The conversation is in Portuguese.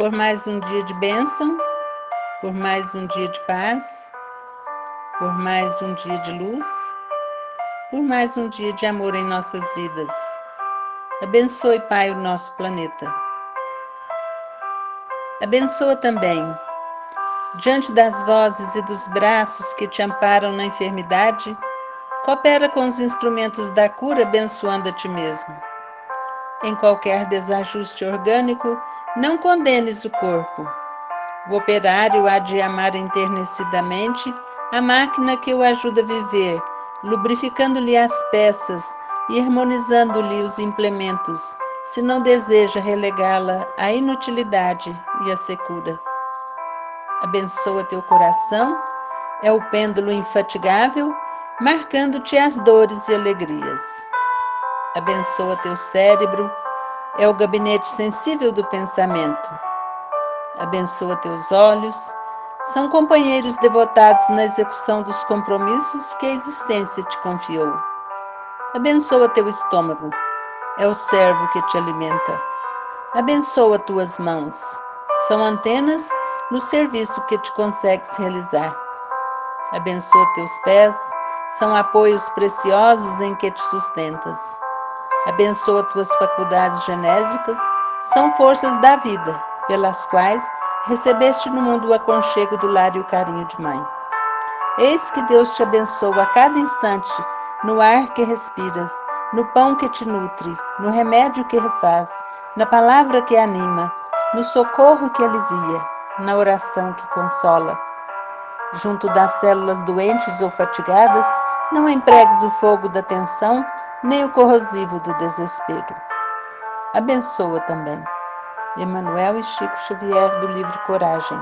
por mais um dia de bênção, por mais um dia de paz, por mais um dia de luz, por mais um dia de amor em nossas vidas. Abençoe, Pai, o nosso planeta. Abençoa também, diante das vozes e dos braços que te amparam na enfermidade, coopera com os instrumentos da cura, abençoando a ti mesmo. Em qualquer desajuste orgânico, não condenes o corpo. O operário há de amar enternecidamente a máquina que o ajuda a viver, lubrificando-lhe as peças e harmonizando-lhe os implementos, se não deseja relegá-la à inutilidade e à secura. Abençoa teu coração, é o pêndulo infatigável, marcando-te as dores e alegrias. Abençoa teu cérebro, é o gabinete sensível do pensamento. Abençoa teus olhos, são companheiros devotados na execução dos compromissos que a existência te confiou. Abençoa teu estômago, é o servo que te alimenta. Abençoa tuas mãos, são antenas no serviço que te consegues realizar. Abençoa teus pés, são apoios preciosos em que te sustentas. Abençoa tuas faculdades genésicas, são forças da vida, pelas quais recebeste no mundo o aconchego do lar e o carinho de mãe. Eis que Deus te abençoa a cada instante, no ar que respiras, no pão que te nutre, no remédio que refaz, na palavra que anima, no socorro que alivia, na oração que consola. Junto das células doentes ou fatigadas, não empregues o fogo da tensão, nem o corrosivo do desespero. Abençoa também. Emanuel e Chico Xavier, do livro Coragem.